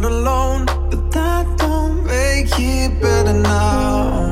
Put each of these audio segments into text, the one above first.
In love with I feel la la la like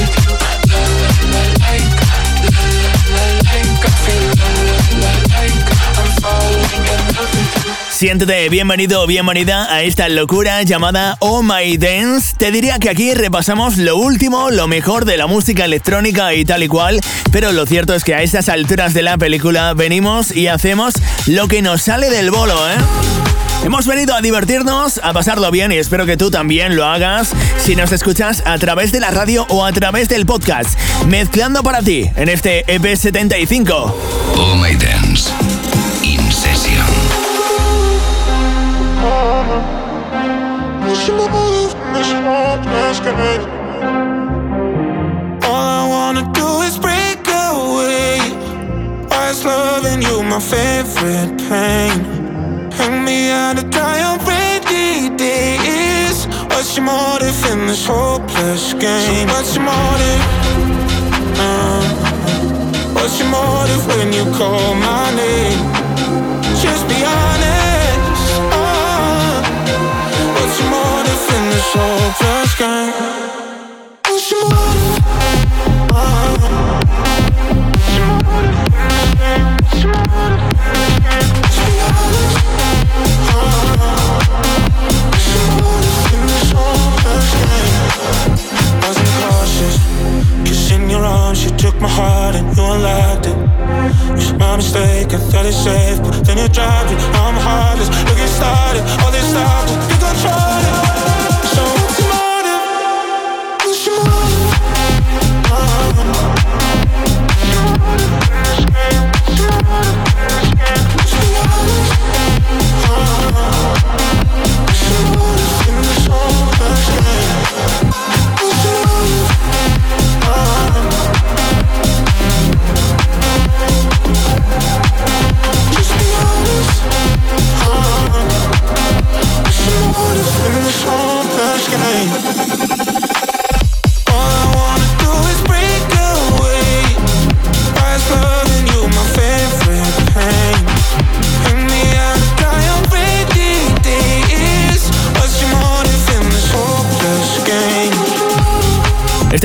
Siéntete bienvenido o bienvenida a esta locura llamada Oh My Dance. Te diría que aquí repasamos lo último, lo mejor de la música electrónica y tal y cual, pero lo cierto es que a estas alturas de la película venimos y hacemos lo que nos sale del bolo, ¿eh? Hemos venido a divertirnos, a pasarlo bien y espero que tú también lo hagas si nos escuchas a través de la radio o a través del podcast, mezclando para ti en este EP75. Oh My Dance, All I wanna do is break away. Why is loving you my favorite pain? Me out days. What's your motive in this hopeless game? What's your motive? Uh, what's your motive when you call my name?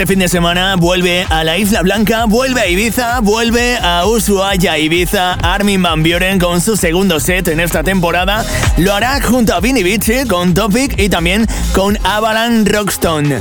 Este fin de semana vuelve a la Isla Blanca, vuelve a Ibiza, vuelve a Ushuaia, Ibiza, Armin Van Buren con su segundo set en esta temporada. Lo hará junto a Vinny Beach con Topic y también con Avalan Rockstone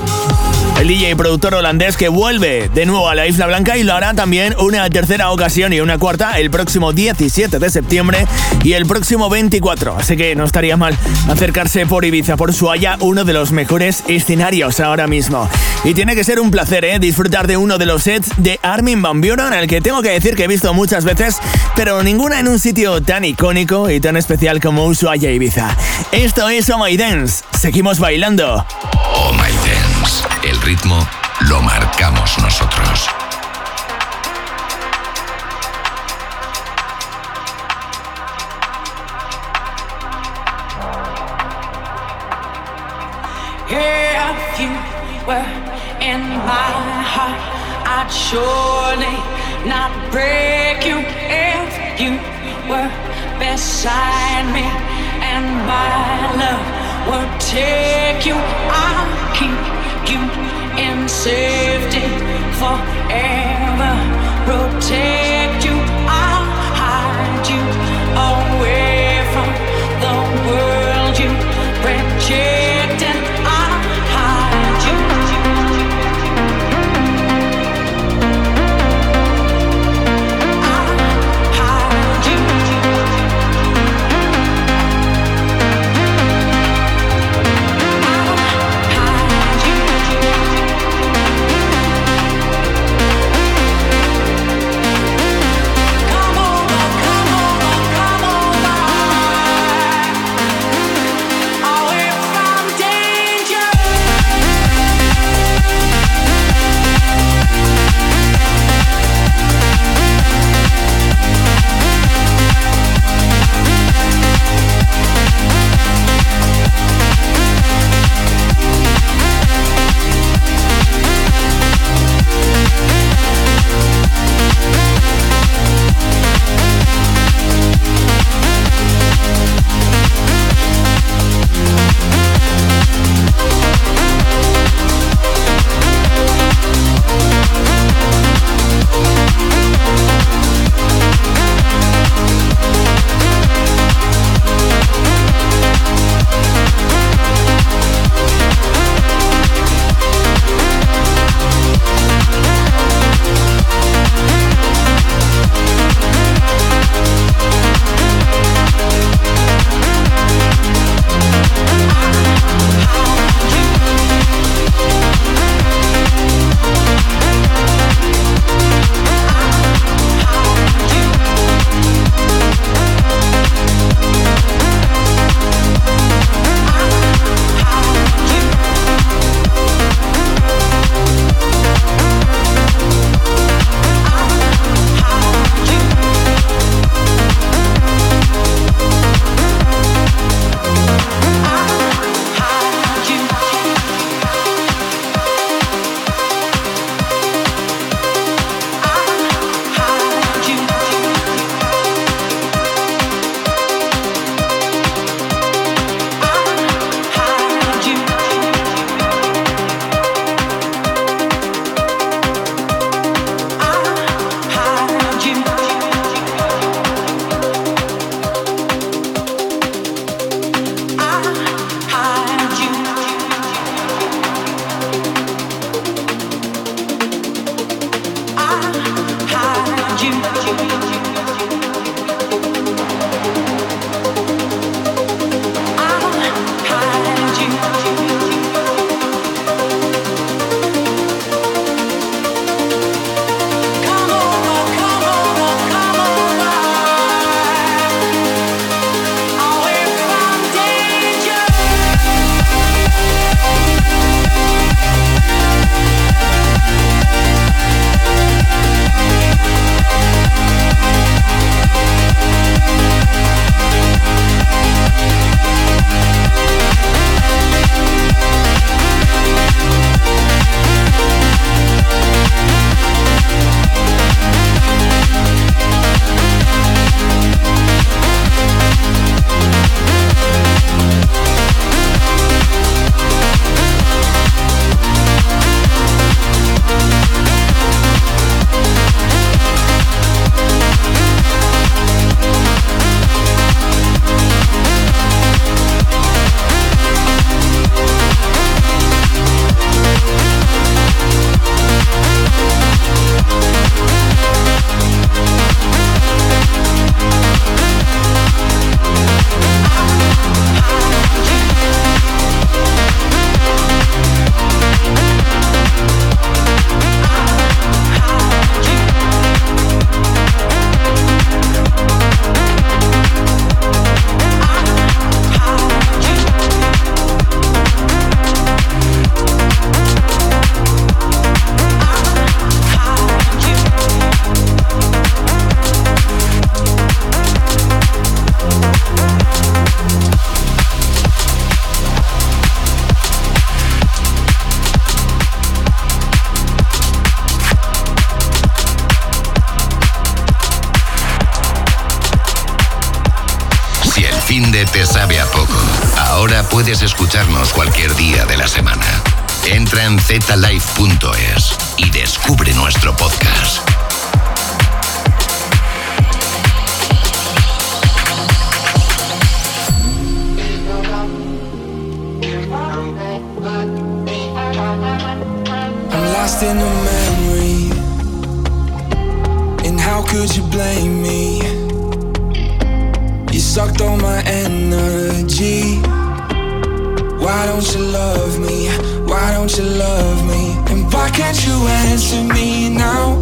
el DJ y productor holandés que vuelve de nuevo a la Isla Blanca y lo hará también una tercera ocasión y una cuarta el próximo 17 de septiembre y el próximo 24. Así que no estaría mal acercarse por Ibiza, por Suaya, uno de los mejores escenarios ahora mismo. Y tiene que ser un placer, ¿eh? Disfrutar de uno de los sets de Armin Van Buren, al que tengo que decir que he visto muchas veces, pero ninguna en un sitio tan icónico y tan especial como Ushuaia Ibiza. Esto es Oh My Dance. Seguimos bailando. Oh My ritmo lo marcamos nosotros. If you were in my heart, I'd surely not break you. If you were beside me, and my love would take you, I'll keep you in safety forever. Protect zlife.es y descubre nuestro podcast. I'm lost in a memory. And how could you blame me? You sucked all my energy. Why don't you love me? Why don't you love me? And why can't you answer me now?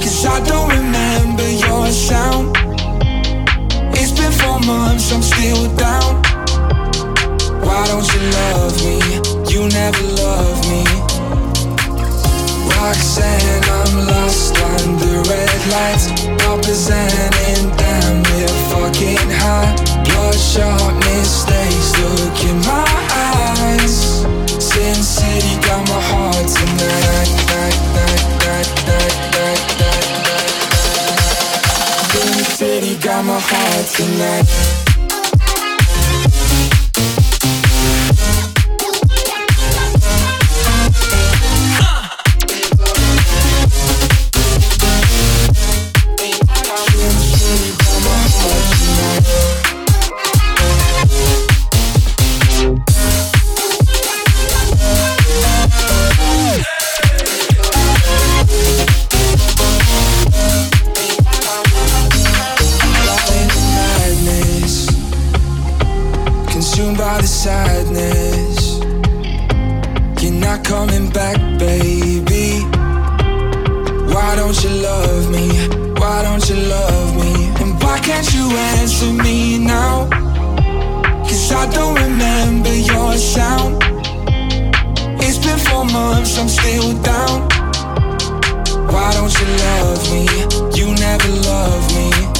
Cause I don't remember your sound. It's been four months, I'm still down. Why don't you love me? You never loved me. Roxanne, I'm lost under red lights. Representing damn near fucking high. Bloodshot mistakes, look in my eyes. Sin City got my heart tonight. Night, night, night, night, night, night, night. Sin City got my heart tonight. Sadness. You're not coming back, baby. Why don't you love me? Why don't you love me? And why can't you answer me now? Cause I don't remember your sound. It's been four months, I'm still down. Why don't you love me? You never love me.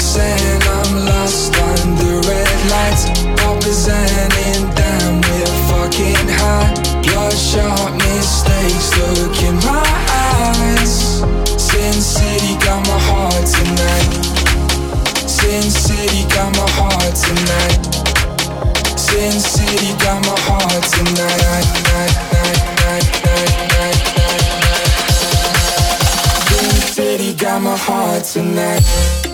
Roxanne, I'm lost under red lights. Representing damn we're fucking high. Bloodshot mistakes, look in my eyes. Sin City got my heart tonight. Sin City got my heart tonight. Sin City got my heart tonight. Night, night, night, night, night, night, night. Sin City got my heart tonight.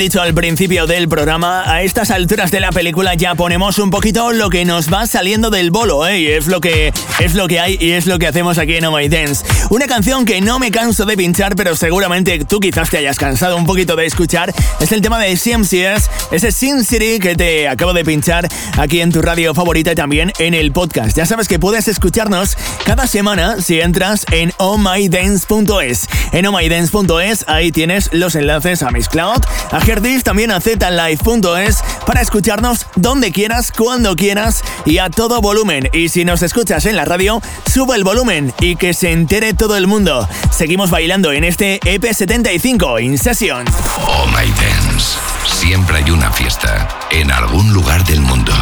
Dicho al principio del programa, a estas alturas de la película ya ponemos un poquito lo que nos va saliendo del bolo, ¿eh? Y es lo que es lo que hay y es lo que hacemos aquí en Oh Dance. Una canción que no me canso de pinchar, pero seguramente tú quizás te hayas cansado un poquito de escuchar, es el tema de CMCS, ese Sin City que te acabo de pinchar aquí en tu radio favorita y también en el podcast. Ya sabes que puedes escucharnos cada semana si entras en ohmydance.es. En ohmydance.es ahí tienes los enlaces a Miss Cloud, a Herdis, también a zlive.es para escucharnos donde quieras, cuando quieras y a todo volumen. Y si nos escuchas en la radio, sube el volumen y que se entere todo el mundo. Seguimos bailando en este EP75 In Session. Oh My Dance. Siempre hay una fiesta en algún lugar del mundo.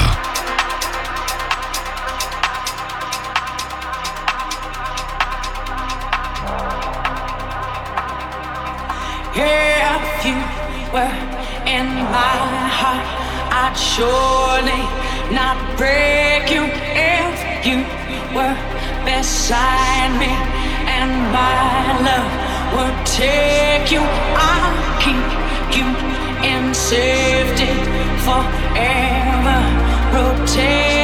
If you were in my heart, I'd surely not break you. If you were beside me, and my love will take you, I'll keep you in safety forever. Protect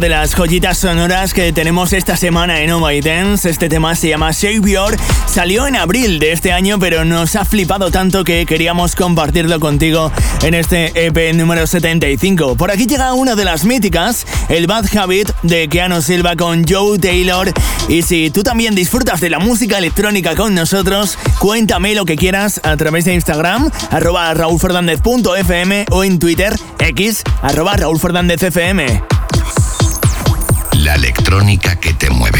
de las joyitas sonoras que tenemos esta semana en Oh Dance. Este tema se llama Savior. Salió en abril de este año, pero nos ha flipado tanto que queríamos compartirlo contigo en este EP número 75. Por aquí llega una de las míticas, el Bad Habit de Keanu Silva con Joe Taylor. Y si tú también disfrutas de la música electrónica con nosotros, cuéntame lo que quieras a través de Instagram, arroba raulfernandez.fm o en Twitter, x, arroba raulfernandezfm electrónica que te mueve.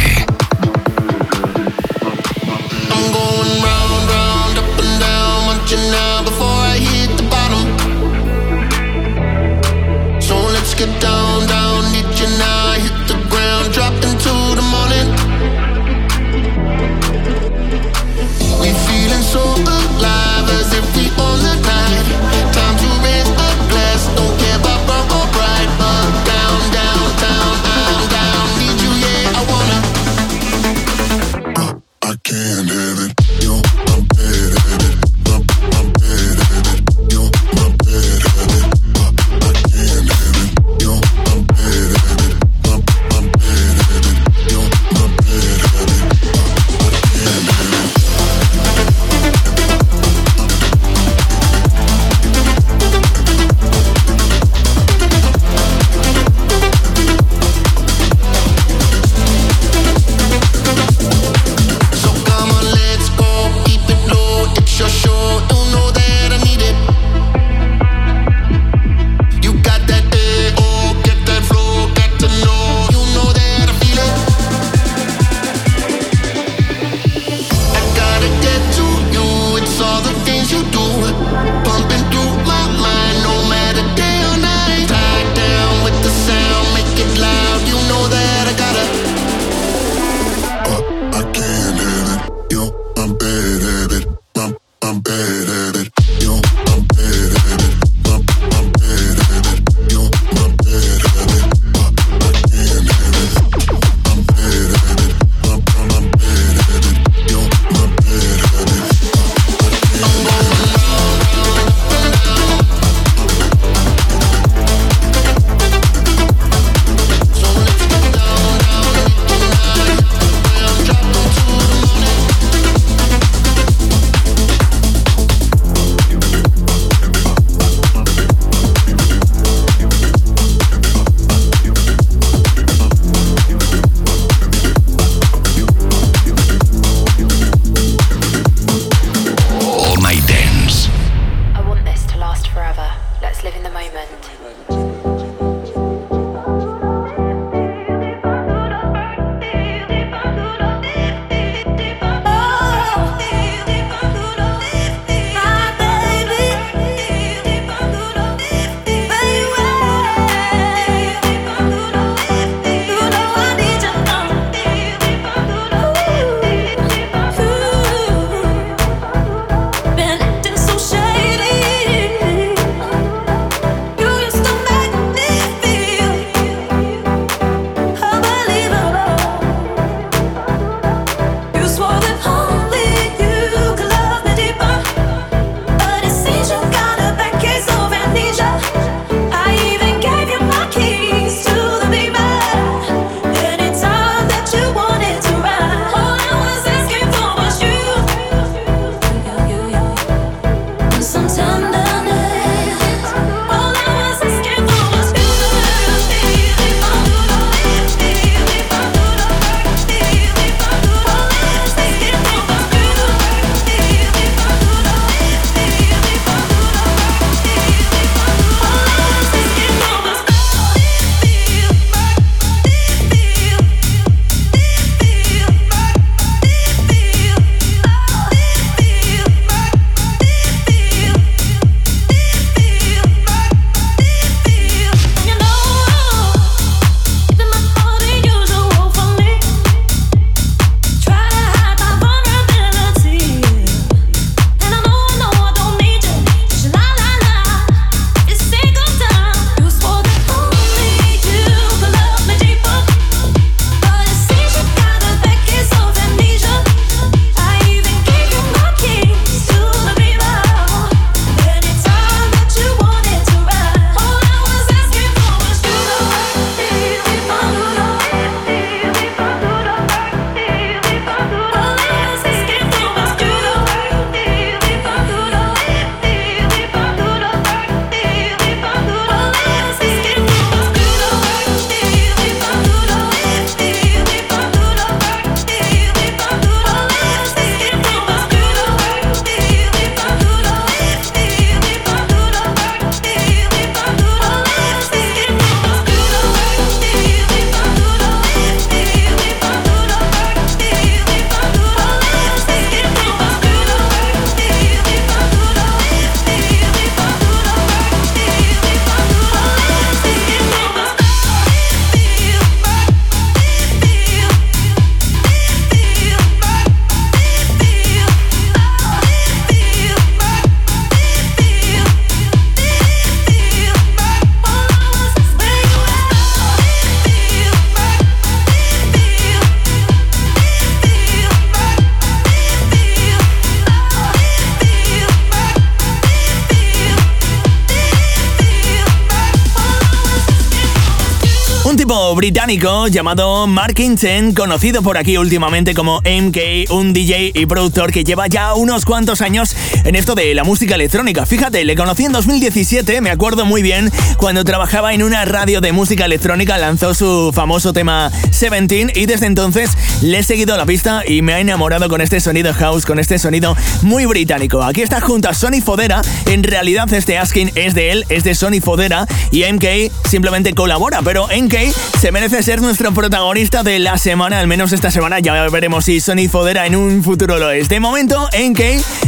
Británico llamado Mark Kinchen, conocido por aquí últimamente como MK, un DJ y productor que lleva ya unos cuantos años en esto de la música electrónica. Fíjate, le conocí en 2017, me acuerdo muy bien, cuando trabajaba en una radio de música electrónica, lanzó su famoso tema 17 y desde entonces le he seguido la pista y me ha enamorado con este sonido house, con este sonido muy británico. Aquí está junto a Sony Fodera, en realidad este asking es de él, es de Sony Fodera y MK simplemente colabora, pero MK se merece ser nuestro protagonista de la semana, al menos esta semana. Ya veremos si Sony Fodera en un futuro lo es. De momento, MK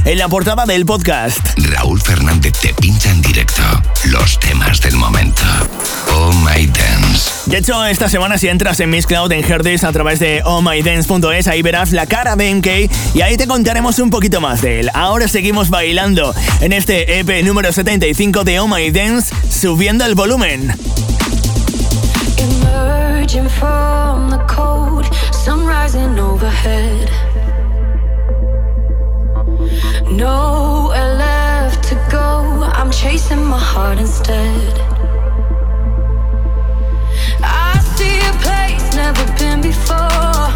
en la portada del podcast. Raúl Fernández te pincha en directo los temas del momento. Oh My Dance. De hecho, esta semana si entras en Miss Cloud en Herdis a través de ohmydance.es, ahí verás la cara de MK y ahí te contaremos un poquito más de él. Ahora seguimos bailando en este EP número 75 de Oh My Dance, subiendo el volumen. Emerging from the cold, sun rising overhead. Nowhere left to go, I'm chasing my heart instead. I see a place never been before,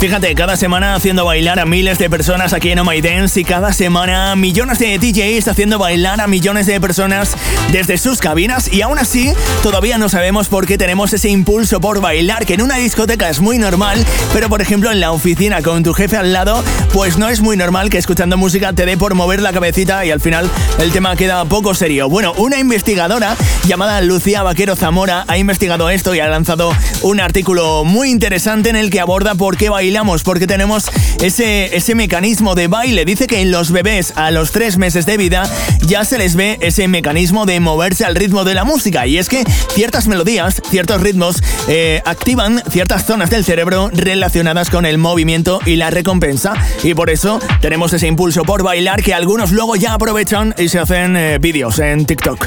Fíjate, cada semana haciendo bailar a miles de personas aquí en Oh My Dance y cada semana millones de DJs haciendo bailar a millones de personas desde sus cabinas y aún así todavía no sabemos por qué tenemos ese impulso por bailar que en una discoteca es muy normal, pero por ejemplo en la oficina con tu jefe al lado, pues no es muy normal que escuchando música te dé por mover la cabecita y al final el tema queda poco serio. Bueno, una investigadora llamada Lucía Vaquero Zamora ha investigado esto y ha lanzado un artículo muy interesante en el que aborda por qué bailamos, porque tenemos ese, ese mecanismo de baile. Dice que en los bebés a los tres meses de vida ya se les ve ese mecanismo de moverse al ritmo de la música. Y es que ciertas melodías, ciertos ritmos, eh, activan ciertas zonas del cerebro relacionadas con el movimiento y la recompensa. Y por eso tenemos ese impulso por bailar que algunos luego ya aprovechan y se hacen eh, vídeos en TikTok.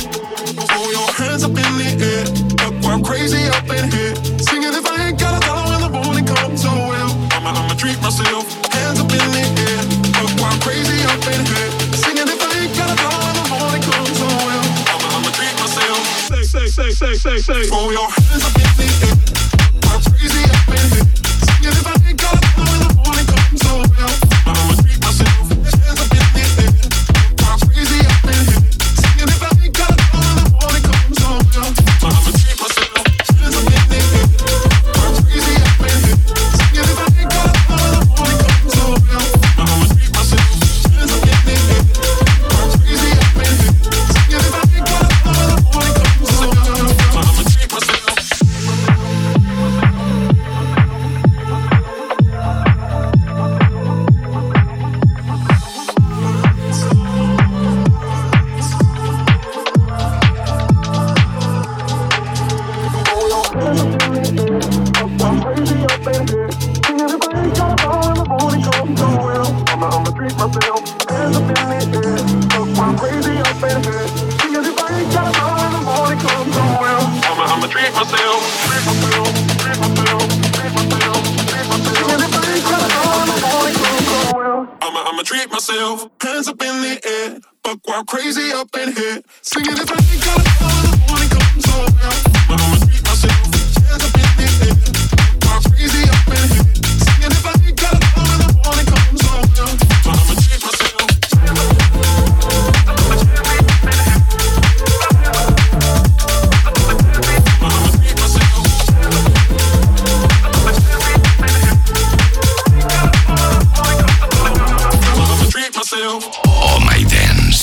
Hands up in the air, look I'm crazy up in here. Singing if I ain't got a dollar, when the morning comes around, I'ma treat myself. Say, say, say, say, say, say. Throw your hands up in the air, I'm crazy up in here. Singing if I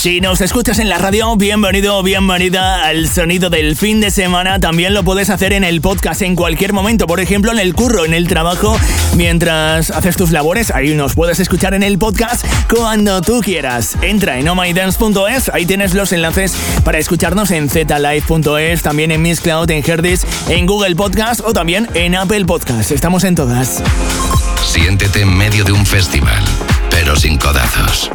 Si nos escuchas en la radio, bienvenido o bienvenida al sonido del fin de semana. También lo puedes hacer en el podcast en cualquier momento, por ejemplo en el curro, en el trabajo, mientras haces tus labores. Ahí nos puedes escuchar en el podcast cuando tú quieras. Entra en omydance.es, ahí tienes los enlaces para escucharnos en zlive.es, también en Miss Cloud, en Herdis, en Google Podcast o también en Apple Podcast. Estamos en todas. Siéntete en medio de un festival, pero sin codazos.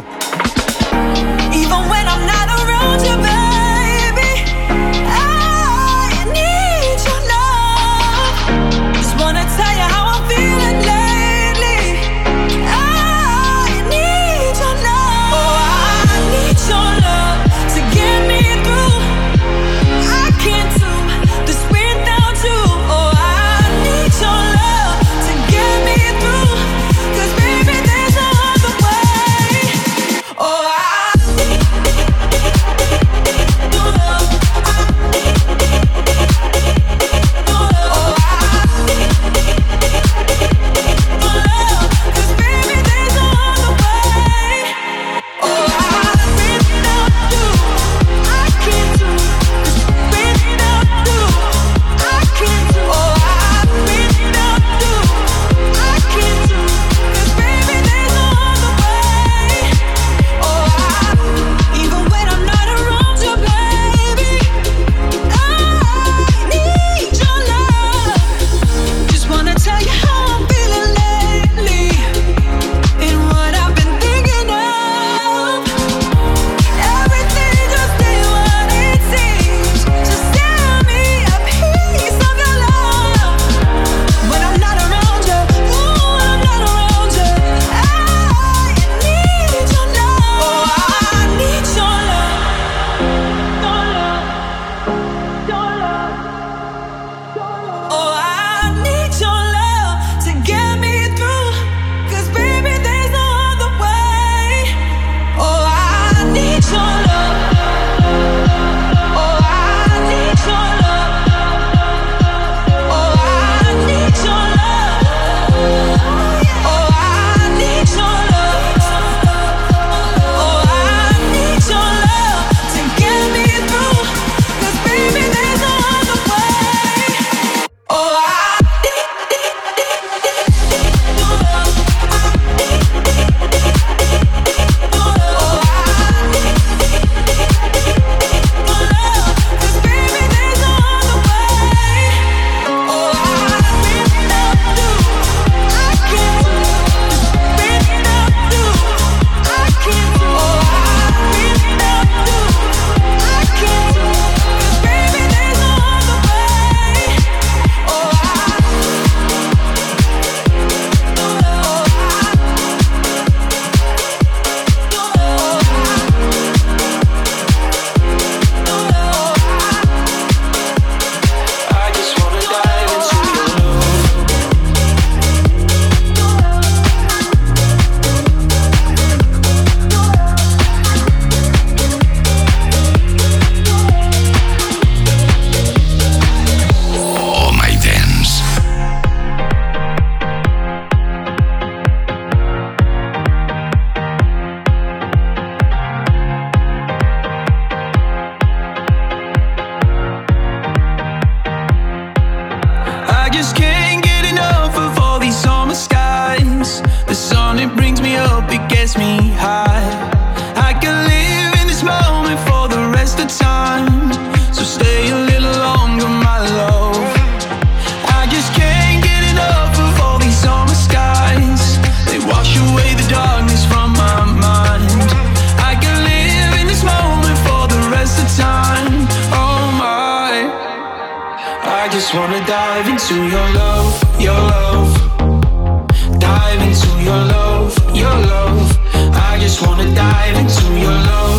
into your love.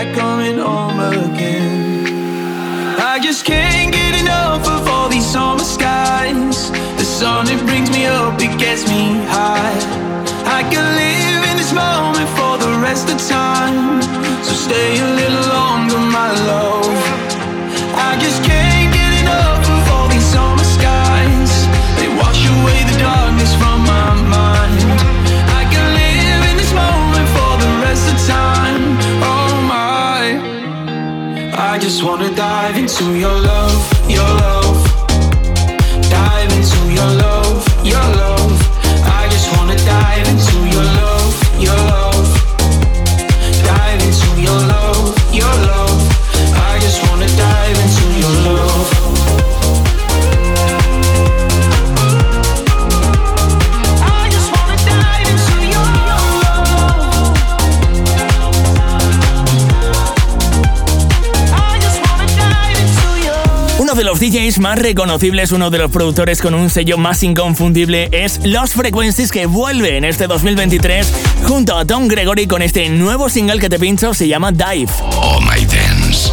like a your love. de los DJs más reconocibles, uno de los productores con un sello más inconfundible es Los Frequencies que vuelve en este 2023 junto a Tom Gregory con este nuevo single que te pincho se llama Dive. Oh my dance.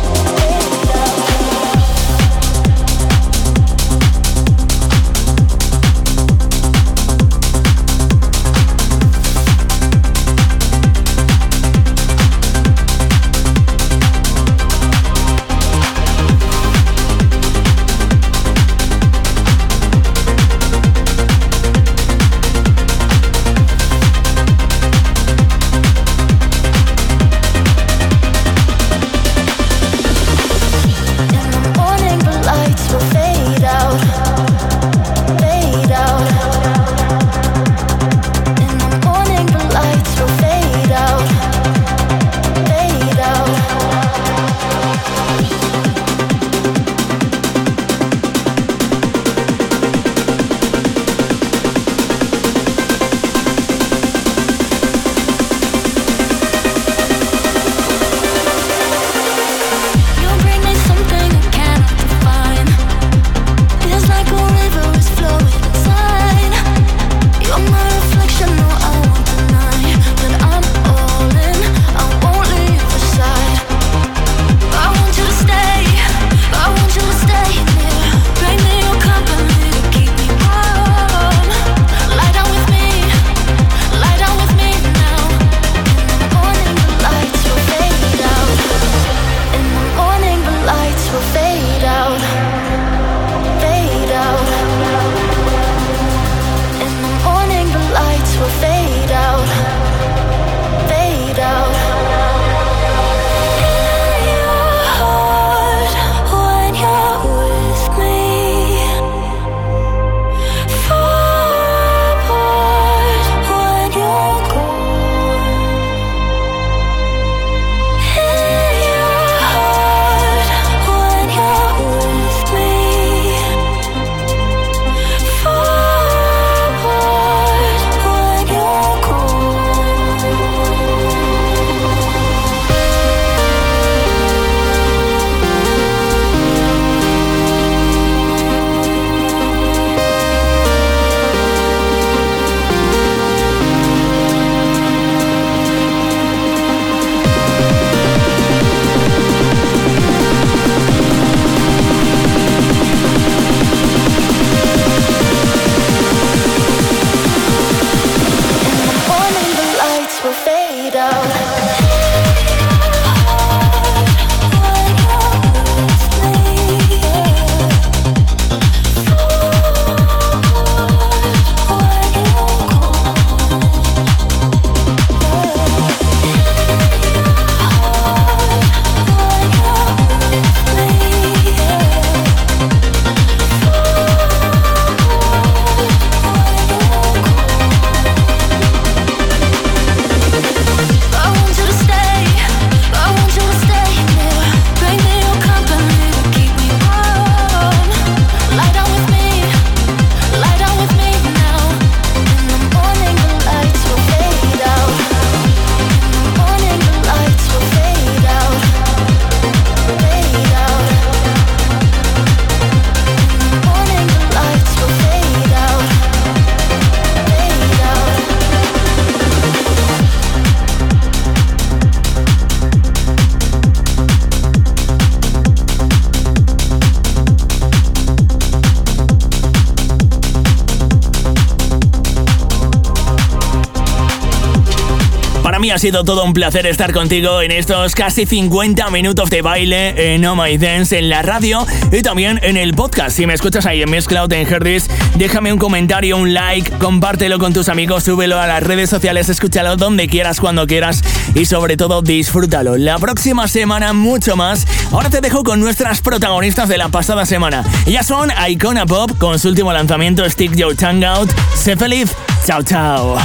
Ha sido todo un placer estar contigo en estos casi 50 minutos de baile en Oh My Dance en la radio y también en el podcast. Si me escuchas ahí en Cloud en Herdis, déjame un comentario, un like, compártelo con tus amigos, súbelo a las redes sociales, escúchalo donde quieras, cuando quieras y sobre todo disfrútalo. La próxima semana mucho más. Ahora te dejo con nuestras protagonistas de la pasada semana. Ellas son Icona Pop con su último lanzamiento Stick Your Tongue Out. Sé feliz. Chao, chao.